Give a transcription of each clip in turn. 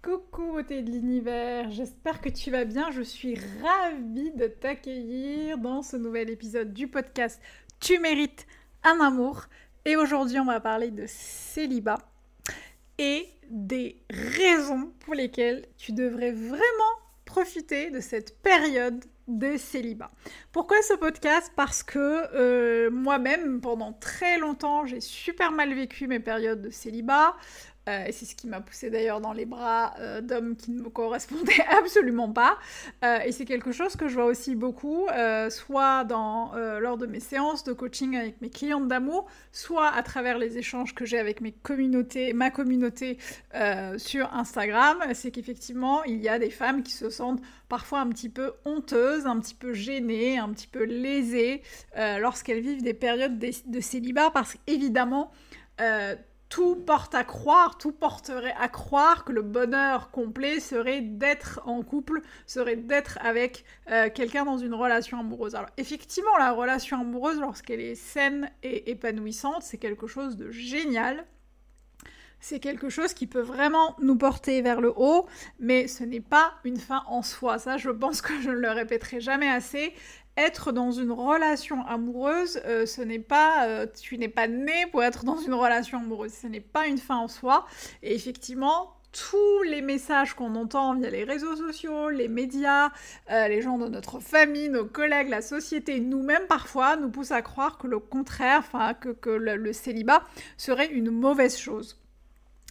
Coucou beauté de l'univers, j'espère que tu vas bien. Je suis ravie de t'accueillir dans ce nouvel épisode du podcast Tu mérites un amour. Et aujourd'hui, on va parler de célibat et des raisons pour lesquelles tu devrais vraiment profiter de cette période de célibat. Pourquoi ce podcast? Parce que euh, moi-même, pendant très longtemps, j'ai super mal vécu mes périodes de célibat. Euh, c'est ce qui m'a poussé d'ailleurs dans les bras euh, d'hommes qui ne me correspondaient absolument pas. Euh, et c'est quelque chose que je vois aussi beaucoup, soit lors de mes séances de coaching avec mes clientes d'amour, soit à travers les échanges que j'ai avec mes communautés, ma communauté sur Instagram. C'est qu'effectivement, il y a des femmes qui se sentent parfois un petit peu honteuses, un petit peu gênées, un petit peu lésées lorsqu'elles vivent des périodes de, de célibat, parce qu'évidemment, tout porte à croire, tout porterait à croire que le bonheur complet serait d'être en couple, serait d'être avec euh, quelqu'un dans une relation amoureuse. Alors effectivement, la relation amoureuse, lorsqu'elle est saine et épanouissante, c'est quelque chose de génial. C'est quelque chose qui peut vraiment nous porter vers le haut, mais ce n'est pas une fin en soi. Ça, je pense que je ne le répéterai jamais assez être dans une relation amoureuse, euh, ce n'est pas, euh, tu n'es pas né pour être dans une relation amoureuse, ce n'est pas une fin en soi. Et effectivement, tous les messages qu'on entend via les réseaux sociaux, les médias, euh, les gens de notre famille, nos collègues, la société, nous-mêmes parfois, nous poussent à croire que le contraire, enfin que, le célibat serait une mauvaise chose.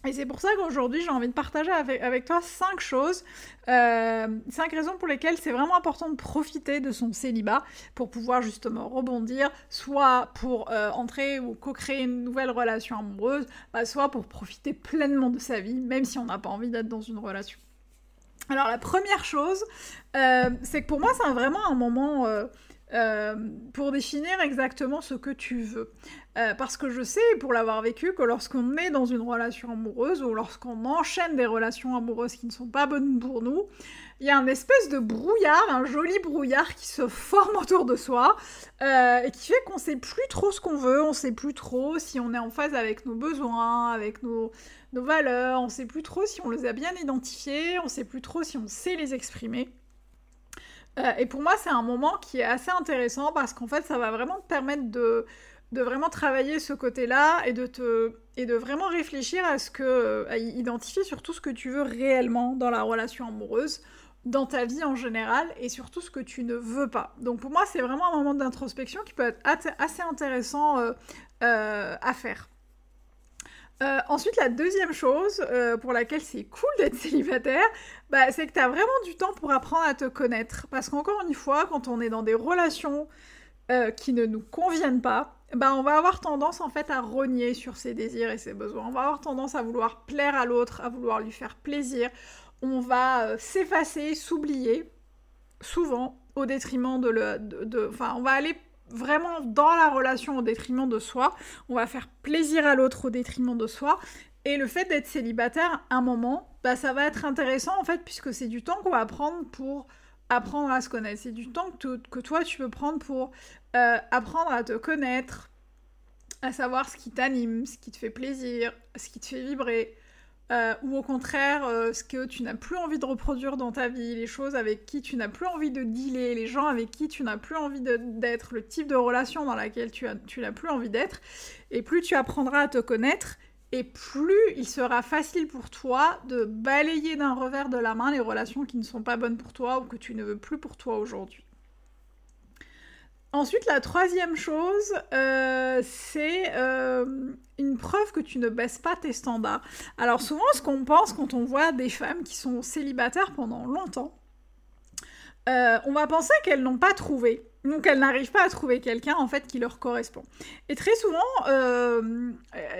Et c'est pour ça qu'aujourd'hui, j'ai envie de partager avec, toi cinq choses, euh, cinq raisons pour lesquelles c'est vraiment important de profiter de son célibat pour pouvoir justement rebondir, soit pour euh, entrer ou co-créer une nouvelle relation amoureuse, bah, soit pour profiter pleinement de sa vie, même si on n'a pas envie d'être dans une relation. Alors la première chose, euh, c'est que pour moi, c'est vraiment un moment euh, pour définir exactement ce que tu veux. Euh, parce que je sais, pour l'avoir vécu, que lorsqu'on est dans une relation amoureuse ou lorsqu'on enchaîne des relations amoureuses qui ne sont pas bonnes pour nous, il y a un espèce de brouillard, un joli brouillard qui se forme autour de soi euh, et qui fait qu'on sait plus trop ce qu'on veut, on sait plus trop si on est en phase avec nos besoins, avec nos, nos valeurs, on sait plus trop si on les a bien identifiés, on sait plus trop si on sait les exprimer. Euh, et pour moi, c'est un moment qui est assez intéressant parce qu'en fait, ça va vraiment te permettre de, vraiment travailler ce côté-là et de vraiment réfléchir à ce que identifier surtout ce que tu veux réellement dans la relation amoureuse, dans ta vie en général et surtout ce que tu ne veux pas. Donc pour moi, c'est vraiment un moment d'introspection qui peut être assez intéressant euh, euh, à faire. Euh, ensuite, la deuxième chose euh, pour laquelle c'est cool d'être célibataire, bah, c'est que tu as vraiment du temps pour apprendre à te connaître. Parce qu'encore une fois, quand on est dans des relations euh, qui ne nous conviennent pas, bah, on va avoir tendance en fait à rogner sur ses désirs et ses besoins. On va avoir tendance à vouloir plaire à l'autre, à vouloir lui faire plaisir. On va s'effacer, s'oublier, souvent au détriment de le... Enfin, on va aller vraiment dans la relation au détriment de soi. On va faire plaisir à l'autre au détriment de soi. Et le fait d'être célibataire, un moment, bah, ça va être intéressant en fait, puisque c'est du temps qu'on va prendre pour apprendre à se connaître. C'est du temps que, que, toi tu peux prendre pour euh, apprendre à te connaître, à savoir ce qui t'anime, ce qui te fait plaisir, ce qui te fait vibrer, euh, ou au contraire, euh, ce que tu n'as plus envie de reproduire dans ta vie, les choses avec qui tu n'as plus envie de dealer, les gens avec qui tu n'as plus envie d'être, le type de relation dans laquelle tu, n'as plus envie d'être. Et plus tu apprendras à te connaître, et plus il sera facile pour toi de balayer d'un revers de la main les relations qui ne sont pas bonnes pour toi ou que tu ne veux plus pour toi aujourd'hui. Ensuite, la troisième chose, euh, c'est euh, une preuve que tu ne baisses pas tes standards. Alors souvent, ce qu'on pense quand on voit des femmes qui sont célibataires pendant longtemps, on va penser qu'elles n'ont pas trouvé. Donc elles n'arrivent pas à trouver quelqu'un en fait qui leur correspond. Et très souvent, euh,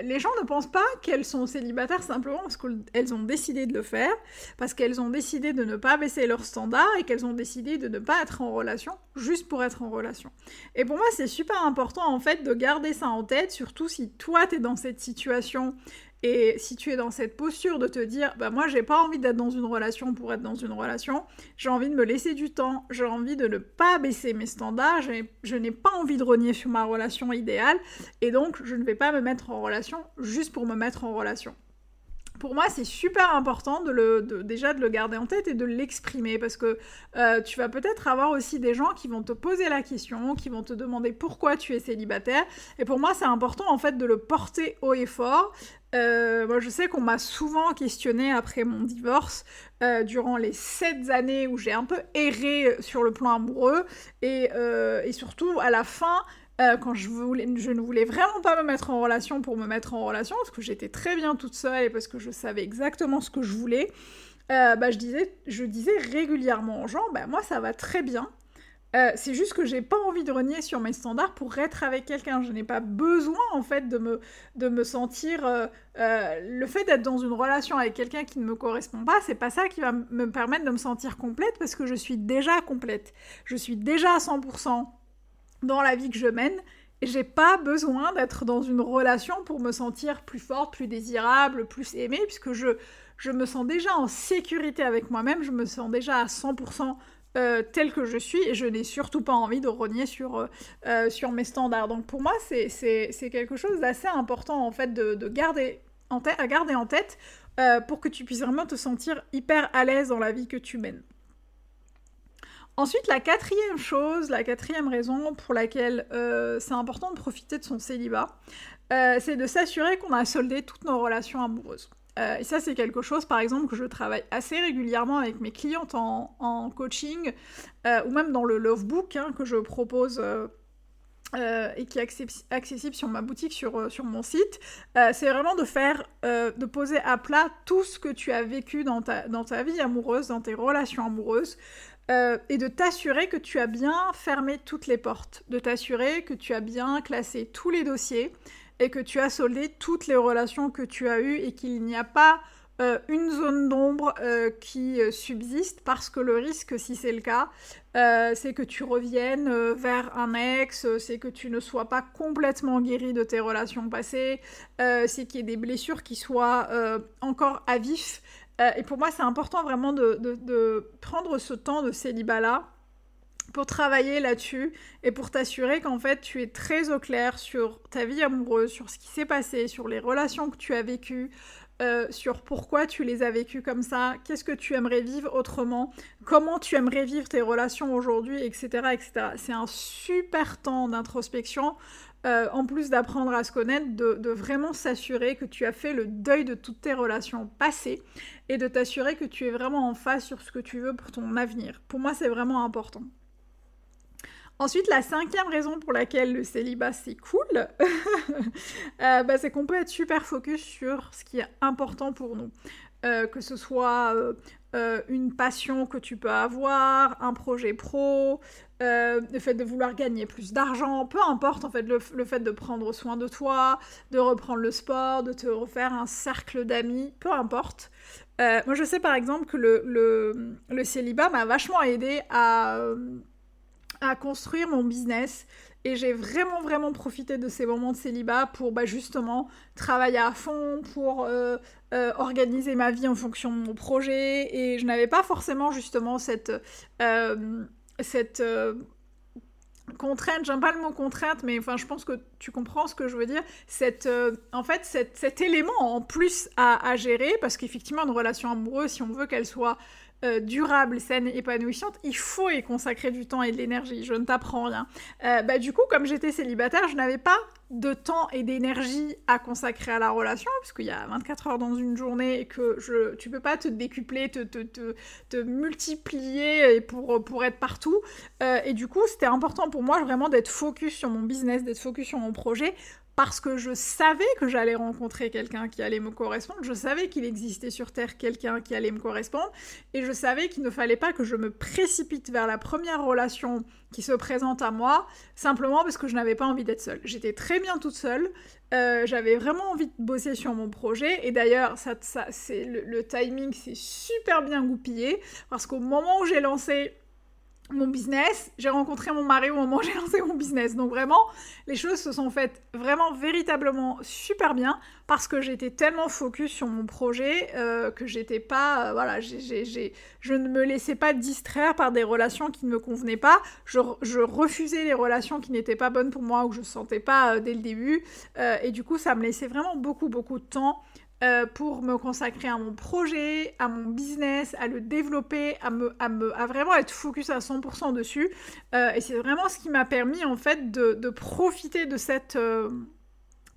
les gens ne pensent pas qu'elles sont célibataires simplement parce qu'elles ont décidé de le faire, parce qu'elles ont décidé de ne pas baisser leurs standards et qu'elles ont décidé de ne pas être en relation juste pour être en relation. Et pour moi, c'est super important en fait de garder ça en tête, surtout si toi tu es dans cette situation et si tu es dans cette posture de te dire, bah moi j'ai pas envie d'être dans une relation pour être dans une relation, j'ai envie de me laisser du temps, j'ai envie de ne pas baisser mes standards, je n'ai pas envie de renier sur ma relation idéale, et donc je ne vais pas me mettre en relation juste pour me mettre en relation pour moi, c'est super important de le, déjà de le garder en tête et de l'exprimer parce que euh, tu vas peut-être avoir aussi des gens qui vont te poser la question, qui vont te demander pourquoi tu es célibataire. Et pour moi, c'est important en fait de le porter haut et fort. Euh, moi, je sais qu'on m'a souvent questionné après mon divorce, euh, durant les sept années où j'ai un peu erré sur le plan amoureux, et, surtout à la fin, euh, quand je, ne voulais vraiment pas me mettre en relation pour me mettre en relation, parce que j'étais très bien toute seule et parce que je savais exactement ce que je voulais, euh, bah, je, disais, je disais régulièrement aux gens, bah, moi ça va très bien, euh, c'est juste que j'ai pas envie de renier sur mes standards pour être avec quelqu'un. Je n'ai pas besoin en fait de me, de me sentir. le fait d'être dans une relation avec quelqu'un qui ne me correspond pas, c'est pas ça qui va me permettre de me sentir complète parce que je suis déjà complète. Je suis déjà à 100% dans la vie que je mène. Et j'ai pas besoin d'être dans une relation pour me sentir plus forte, plus désirable, plus aimée, puisque je, je me sens déjà en sécurité avec moi-même, je me sens déjà à 100% euh, tel que je suis et je n'ai surtout pas envie de renier sur, euh, euh, sur mes standards. Donc pour moi, c'est quelque chose d'assez important en fait de, de garder en tête, à garder en tête pour que tu puisses vraiment te sentir hyper à l'aise dans la vie que tu mènes. Ensuite, la quatrième chose, la quatrième raison pour laquelle euh, c'est important de profiter de son célibat, euh, c'est de s'assurer qu'on a soldé toutes nos relations amoureuses. Euh, et ça, c'est quelque chose, par exemple, que je travaille assez régulièrement avec mes clientes en, coaching, ou même dans le Love Book hein, que je propose et qui est accessible sur ma boutique, sur, sur mon site, c'est vraiment de faire, de poser à plat tout ce que tu as vécu dans ta, dans ta vie amoureuse, dans tes relations amoureuses, euh, et de t'assurer que tu as bien fermé toutes les portes, de t'assurer que tu as bien classé tous les dossiers et que tu as soldé toutes les relations que tu as eues et qu'il n'y a pas euh, une zone d'ombre euh, qui subsiste parce que le risque, si c'est le cas, c'est que tu reviennes vers un ex, c'est que tu ne sois pas complètement guéri de tes relations passées, c'est qu'il y ait des blessures qui soient encore à vif. Euh, et pour moi, c'est important vraiment de, prendre ce temps de célibat-là pour travailler là-dessus et pour t'assurer qu'en fait tu es très au clair sur ta vie amoureuse, sur ce qui s'est passé, sur les relations que tu as vécues, euh, sur pourquoi tu les as vécues comme ça, qu'est-ce que tu aimerais vivre autrement, comment tu aimerais vivre tes relations aujourd'hui, etc. etc. C'est un super temps d'introspection euh, en plus d'apprendre à se connaître, de, vraiment s'assurer que tu as fait le deuil de toutes tes relations passées et de t'assurer que tu es vraiment en phase sur ce que tu veux pour ton avenir. Pour moi, c'est vraiment important. Ensuite, la cinquième raison pour laquelle le célibat c'est cool, euh, bah, c'est qu'on peut être super focus sur ce qui est important pour nous. Euh, que ce soit euh, une passion que tu peux avoir, un projet pro, le fait de vouloir gagner plus d'argent, peu importe en fait le, fait de prendre soin de toi, de reprendre le sport, de te refaire un cercle d'amis, peu importe. moi je sais par exemple que le, le célibat m'a vachement aidé à à construire mon business. Et j'ai vraiment, vraiment profité de ces moments de célibat pour bah, justement travailler à fond, pour euh, euh, organiser ma vie en fonction de mon projet. Et je n'avais pas forcément justement cette, euh, cette contrainte, j'aime pas le mot contrainte, mais enfin je pense que tu comprends ce que je veux dire. Cette, en fait, cet élément en plus à, à gérer, parce qu'effectivement, une relation amoureuse, si on veut qu'elle soit euh, durable, saine, épanouissante, il faut y consacrer du temps et de l'énergie. Je ne t'apprends rien. Euh, bah, du coup, comme j'étais célibataire, je n'avais pas de temps et d'énergie à consacrer à la relation, puisqu'il y a 24 heures dans une journée et que je, tu peux pas te décupler, te, te, te, multiplier pour, pour être partout. Euh, et du coup, c'était important pour moi vraiment d'être focus sur mon business, d'être focus sur mon projet parce que je savais que j'allais rencontrer quelqu'un qui allait me correspondre, je savais qu'il existait sur Terre quelqu'un qui allait me correspondre, et je savais qu'il ne fallait pas que je me précipite vers la première relation qui se présente à moi, simplement parce que je n'avais pas envie d'être seule. J'étais très bien toute seule, euh, j'avais vraiment envie de bosser sur mon projet, et d'ailleurs, le, le timing s'est super bien goupillé, parce qu'au moment où j'ai lancé mon business, j'ai rencontré mon mari au moment où j'ai lancé mon business. Donc vraiment, les choses se sont faites vraiment véritablement super bien parce que j'étais tellement focus sur mon projet euh, que j'étais pas, euh, voilà, je ne me laissais pas distraire par des relations qui ne me convenaient pas. Je, refusais les relations qui n'étaient pas bonnes pour moi ou que je ne sentais pas euh, dès le début. et du coup, ça me laissait vraiment beaucoup, beaucoup de temps euh, pour me consacrer à mon projet, à mon business, à le développer, à, me, à, me, à vraiment être focus à 100% dessus. Euh, et c'est vraiment ce qui m'a permis en fait de, de profiter de cette...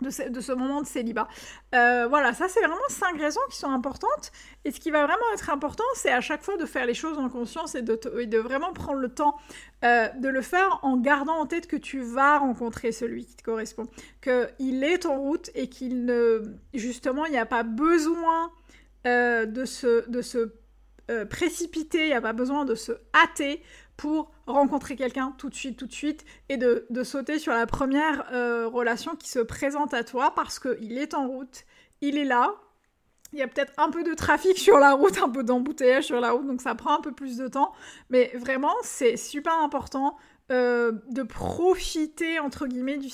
De ce, moment de célibat. Euh, voilà, ça c'est vraiment cinq raisons qui sont importantes. Et ce qui va vraiment être important, c'est à chaque fois de faire les choses en conscience et de, de vraiment prendre le temps euh, de le faire en gardant en tête que tu vas rencontrer celui qui te correspond, qu'il est en route et qu'il ne... Justement, il n'y a pas besoin euh, de se, de se précipiter, il n'y a pas besoin de se hâter pour rencontrer quelqu'un tout de suite, tout de suite, et de, sauter sur la première euh, relation qui se présente à toi parce qu'il est en route, il est là. Il y a peut-être un peu de trafic sur la route, un peu d'embouteillage sur la route, donc ça prend un peu plus de temps. Mais vraiment, c'est super important euh, de profiter, entre guillemets, du,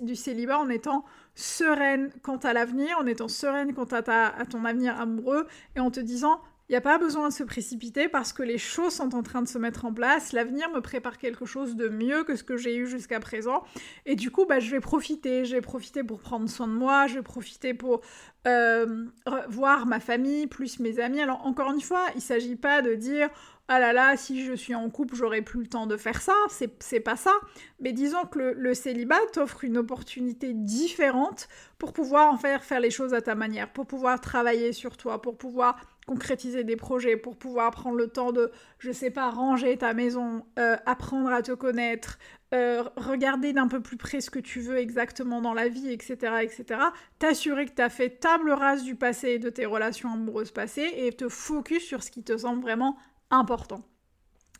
du, célibat en étant sereine quant à l'avenir, en étant sereine quant à, à ton avenir amoureux, et en te disant, il n'y a pas besoin de se précipiter parce que les choses sont en train de se mettre en place. L'avenir me prépare quelque chose de mieux que ce que j'ai eu jusqu'à présent. Et du coup, bah, je vais profiter. Je vais profiter pour prendre soin de moi. Je vais profiter pour euh, voir ma famille plus mes amis. Alors, encore une fois, il ne s'agit pas de dire ah là là, si je suis en couple, j'aurai plus le temps de faire ça. C'est pas ça. Mais disons que le, célibat t'offre une opportunité différente pour pouvoir en faire faire les choses à ta manière, pour pouvoir travailler sur toi, pour pouvoir concrétiser des projets, pour pouvoir prendre le temps de, je sais pas, ranger ta maison, euh, apprendre à te connaître, euh, regarder d'un peu plus près ce que tu veux exactement dans la vie, etc., etc. T'assurer que tu as fait table rase du passé et de tes relations amoureuses passées et te focus sur ce qui te semble vraiment important.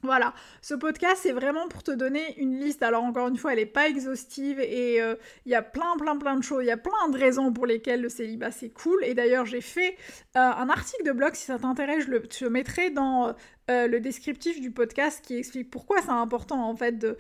Voilà, ce podcast c'est vraiment pour te donner une liste. Alors encore une fois, elle n'est pas exhaustive et euh, il y a plein plein plein de choses, il y a plein de raisons pour lesquelles le célibat c'est cool. Et d'ailleurs j'ai fait euh, un article de blog, si ça t'intéresse, je le mettrai dans euh, le descriptif du podcast qui explique pourquoi c'est important en fait de,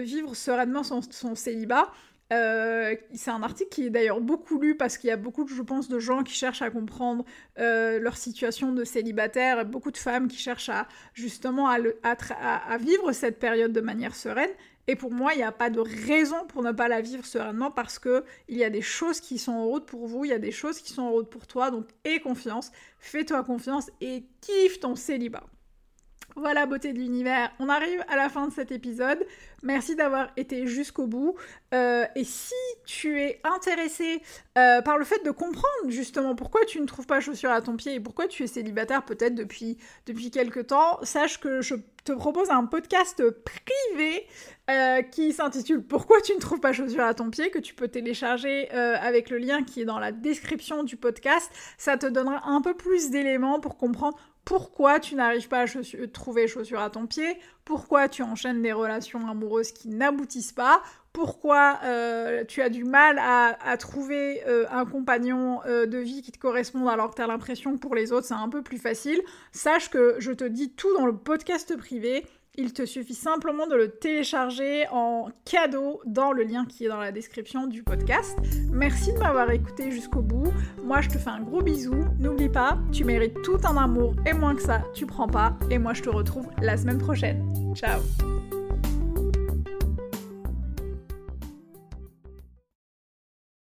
vivre sereinement son célibat. Euh, c'est un article qui est d'ailleurs beaucoup lu parce qu'il y a beaucoup, je pense, de gens qui cherchent à comprendre euh, leur situation de célibataire, beaucoup de femmes qui cherchent à justement à, à, vivre cette période de manière sereine. Et pour moi, il n'y a pas de raison pour ne pas la vivre sereinement parce que il y a des choses qui sont en route pour vous, il y a des choses qui sont en route pour toi. Donc, aie confiance, fais-toi confiance et kiffe ton célibat. Voilà, beauté de l'univers, on arrive à la fin de cet épisode. Merci d'avoir été jusqu'au bout. Euh, et si tu es intéressé euh, par le fait de comprendre justement pourquoi tu ne trouves pas chaussures à ton pied et pourquoi tu es célibataire peut-être depuis, depuis quelques temps, sache que je te propose un podcast privé euh, qui s'intitule Pourquoi tu ne trouves pas chaussures à ton pied que tu peux télécharger avec le lien qui est dans la description du podcast. Ça te donnera un peu plus d'éléments pour comprendre pourquoi tu n'arrives pas à trouver chaussures à ton pied, pourquoi tu enchaînes des relations amoureuses qui n'aboutissent pas, pourquoi euh, tu as du mal à, trouver euh, un compagnon euh, de vie qui te corresponde alors que tu as l'impression que pour les autres c'est un peu plus facile, sache que je te dis tout dans le podcast privé il te suffit simplement de le télécharger en cadeau dans le lien qui est dans la description du podcast. Merci de m'avoir écouté jusqu'au bout. Moi, je te fais un gros bisou. N'oublie pas, tu mérites tout un amour et moins que ça, tu prends pas. Et moi, je te retrouve la semaine prochaine. Ciao